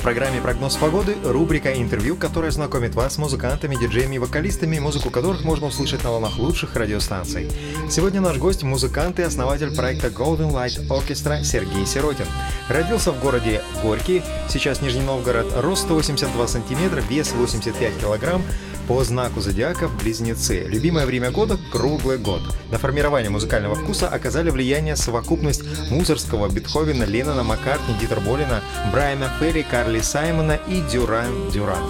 В программе «Прогноз погоды» рубрика «Интервью», которая знакомит вас с музыкантами, диджеями и вокалистами, музыку которых можно услышать на волнах лучших радиостанций. Сегодня наш гость – музыкант и основатель проекта Golden Light Orchestra Сергей Сиротин. Родился в городе Горький, сейчас Нижний Новгород, рост 182 сантиметра, вес 85 килограмм, по знаку зодиака Близнецы. Любимое время года – круглый год. На формирование музыкального вкуса оказали влияние совокупность Мусорского, Бетховена, Леннона, Маккартни, Дитер Болина, Брайана Ферри, Карли Саймона и Дюран Дюран.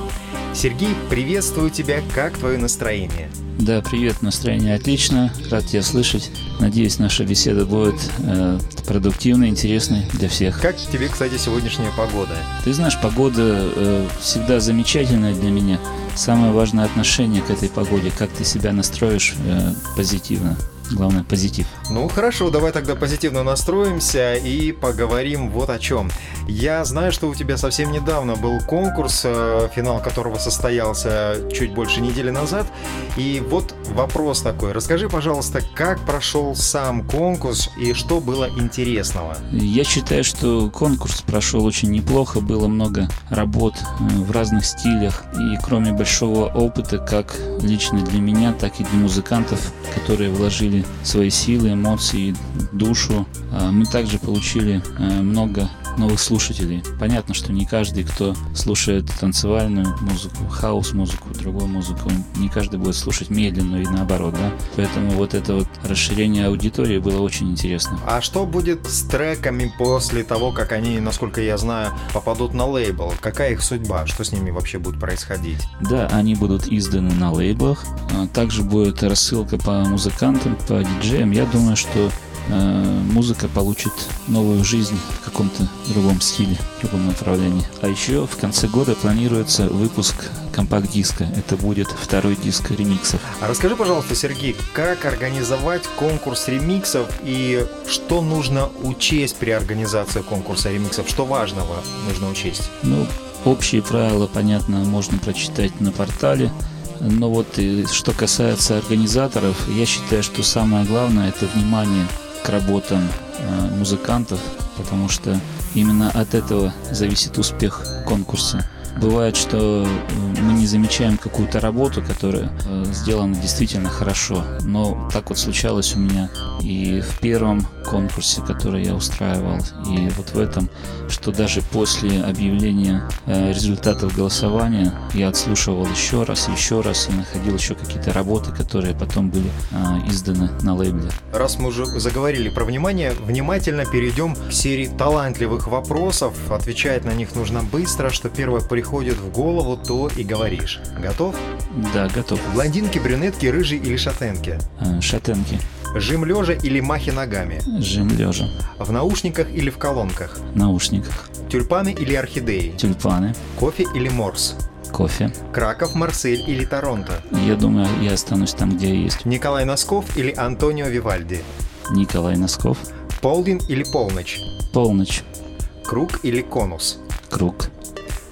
Сергей, приветствую тебя. Как твое настроение? Да, привет, настроение отлично, рад тебя слышать. Надеюсь, наша беседа будет э, продуктивной, интересной для всех. Как тебе, кстати, сегодняшняя погода? Ты знаешь, погода э, всегда замечательная для меня. Самое важное отношение к этой погоде, как ты себя настроишь э, позитивно. Главное, позитив. Ну хорошо, давай тогда позитивно настроимся и поговорим вот о чем. Я знаю, что у тебя совсем недавно был конкурс, э, финал которого состоялся чуть больше недели назад. И вот вопрос такой. Расскажи, пожалуйста, как прошел сам конкурс и что было интересного? Я считаю, что конкурс прошел очень неплохо. Было много работ э, в разных стилях. И кроме большого опыта, как лично для меня, так и для музыкантов, которые вложили свои силы, эмоции, душу, а мы также получили э, много новых слушателей. Понятно, что не каждый, кто слушает танцевальную музыку, хаос-музыку, другую музыку, не каждый будет слушать медленную и наоборот, да. Поэтому вот это вот расширение аудитории было очень интересно. А что будет с треками после того, как они, насколько я знаю, попадут на лейбл? Какая их судьба? Что с ними вообще будет происходить? Да, они будут изданы на лейблах. А также будет рассылка по музыкантам, по диджеям. Я думаю, что музыка получит новую жизнь в каком-то другом стиле, в другом направлении. А еще в конце года планируется выпуск компакт-диска. Это будет второй диск ремиксов. А расскажи, пожалуйста, Сергей, как организовать конкурс ремиксов и что нужно учесть при организации конкурса ремиксов? Что важного нужно учесть? Ну, общие правила, понятно, можно прочитать на портале. Но вот и что касается организаторов, я считаю, что самое главное это внимание к работам э, музыкантов, потому что именно от этого зависит успех конкурса. Бывает, что э, мы не замечаем какую-то работу, которая э, сделана действительно хорошо. Но так вот случалось у меня и в первом конкурсе, который я устраивал, и вот в этом, что даже после объявления э, результатов голосования я отслушивал еще раз, еще раз и находил еще какие-то работы, которые потом были изданы на лейбле. Раз мы уже заговорили про внимание, внимательно перейдем к серии талантливых вопросов. Отвечать на них нужно быстро, что первое приходит в голову, то и говоришь. Готов? Да, готов. Блондинки, брюнетки, рыжие или шатенки? А, шатенки. Жим лежа или махи ногами? Жим лежа. В наушниках или в колонках? Наушниках. Тюльпаны или орхидеи? Тюльпаны. Кофе или морс? Кофе. Краков, Марсель или Торонто? Я думаю, я останусь там, где я есть. Николай Носков или Антонио Вивальди? Николай Носков. Полдень или полночь? Полночь. Круг или конус? Круг.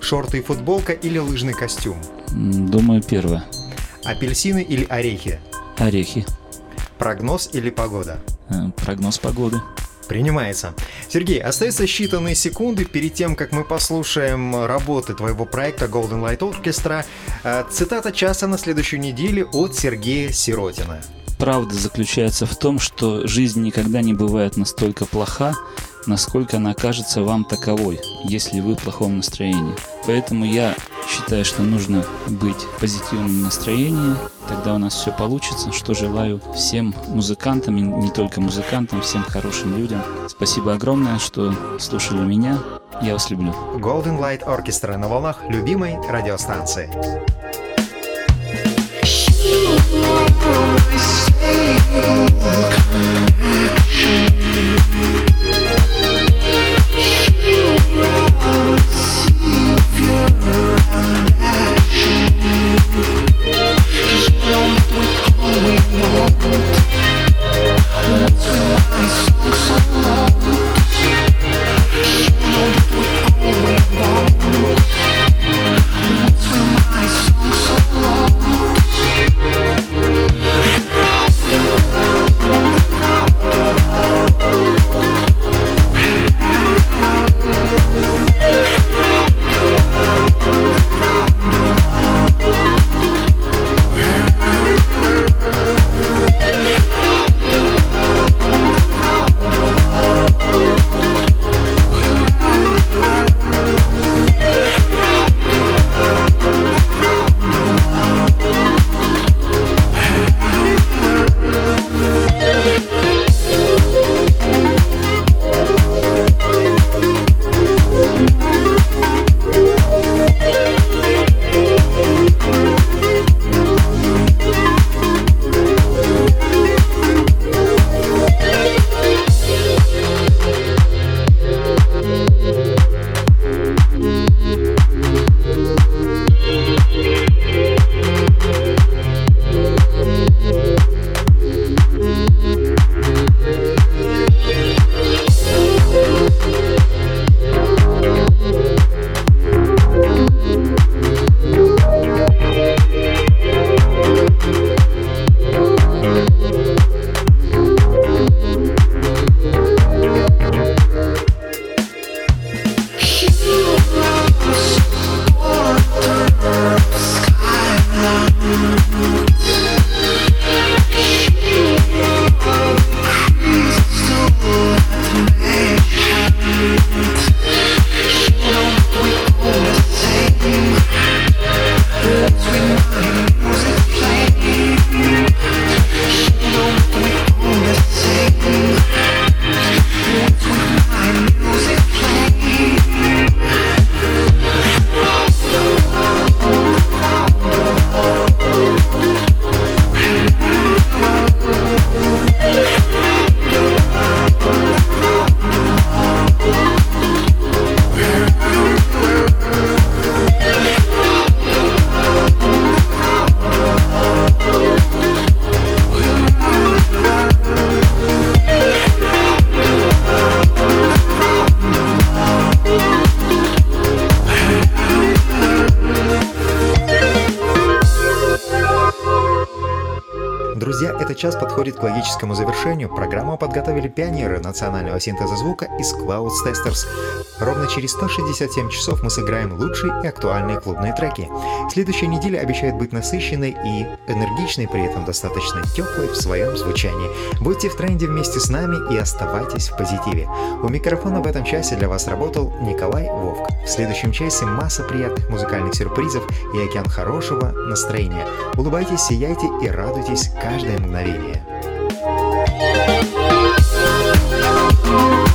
Шорты и футболка или лыжный костюм? Думаю, первое. Апельсины или орехи? Орехи. Прогноз или погода? Э, прогноз погоды. Принимается. Сергей, остается считанные секунды перед тем, как мы послушаем работы твоего проекта Golden Light Orchestra. Э, цитата часа на следующей неделе от Сергея Сиротина. Правда заключается в том, что жизнь никогда не бывает настолько плоха, насколько она кажется вам таковой, если вы в плохом настроении. Поэтому я считаю, что нужно быть в позитивном настроении, тогда у нас все получится, что желаю всем музыкантам, и не только музыкантам, всем хорошим людям. Спасибо огромное, что слушали меня. Я вас люблю. Golden Light Orchestra на волнах любимой радиостанции. She час подходит к логическому завершению. Программу подготовили пионеры национального синтеза звука из Cloud Testers. Ровно через 167 часов мы сыграем лучшие и актуальные клубные треки. Следующая неделя обещает быть насыщенной и энергичной, при этом достаточно теплой в своем звучании. Будьте в тренде вместе с нами и оставайтесь в позитиве. У микрофона в этом часе для вас работал Николай Вовк. В следующем часе масса приятных музыкальных сюрпризов и океан хорошего настроения. Улыбайтесь, сияйте и радуйтесь каждое мгновение. Media. Thank you.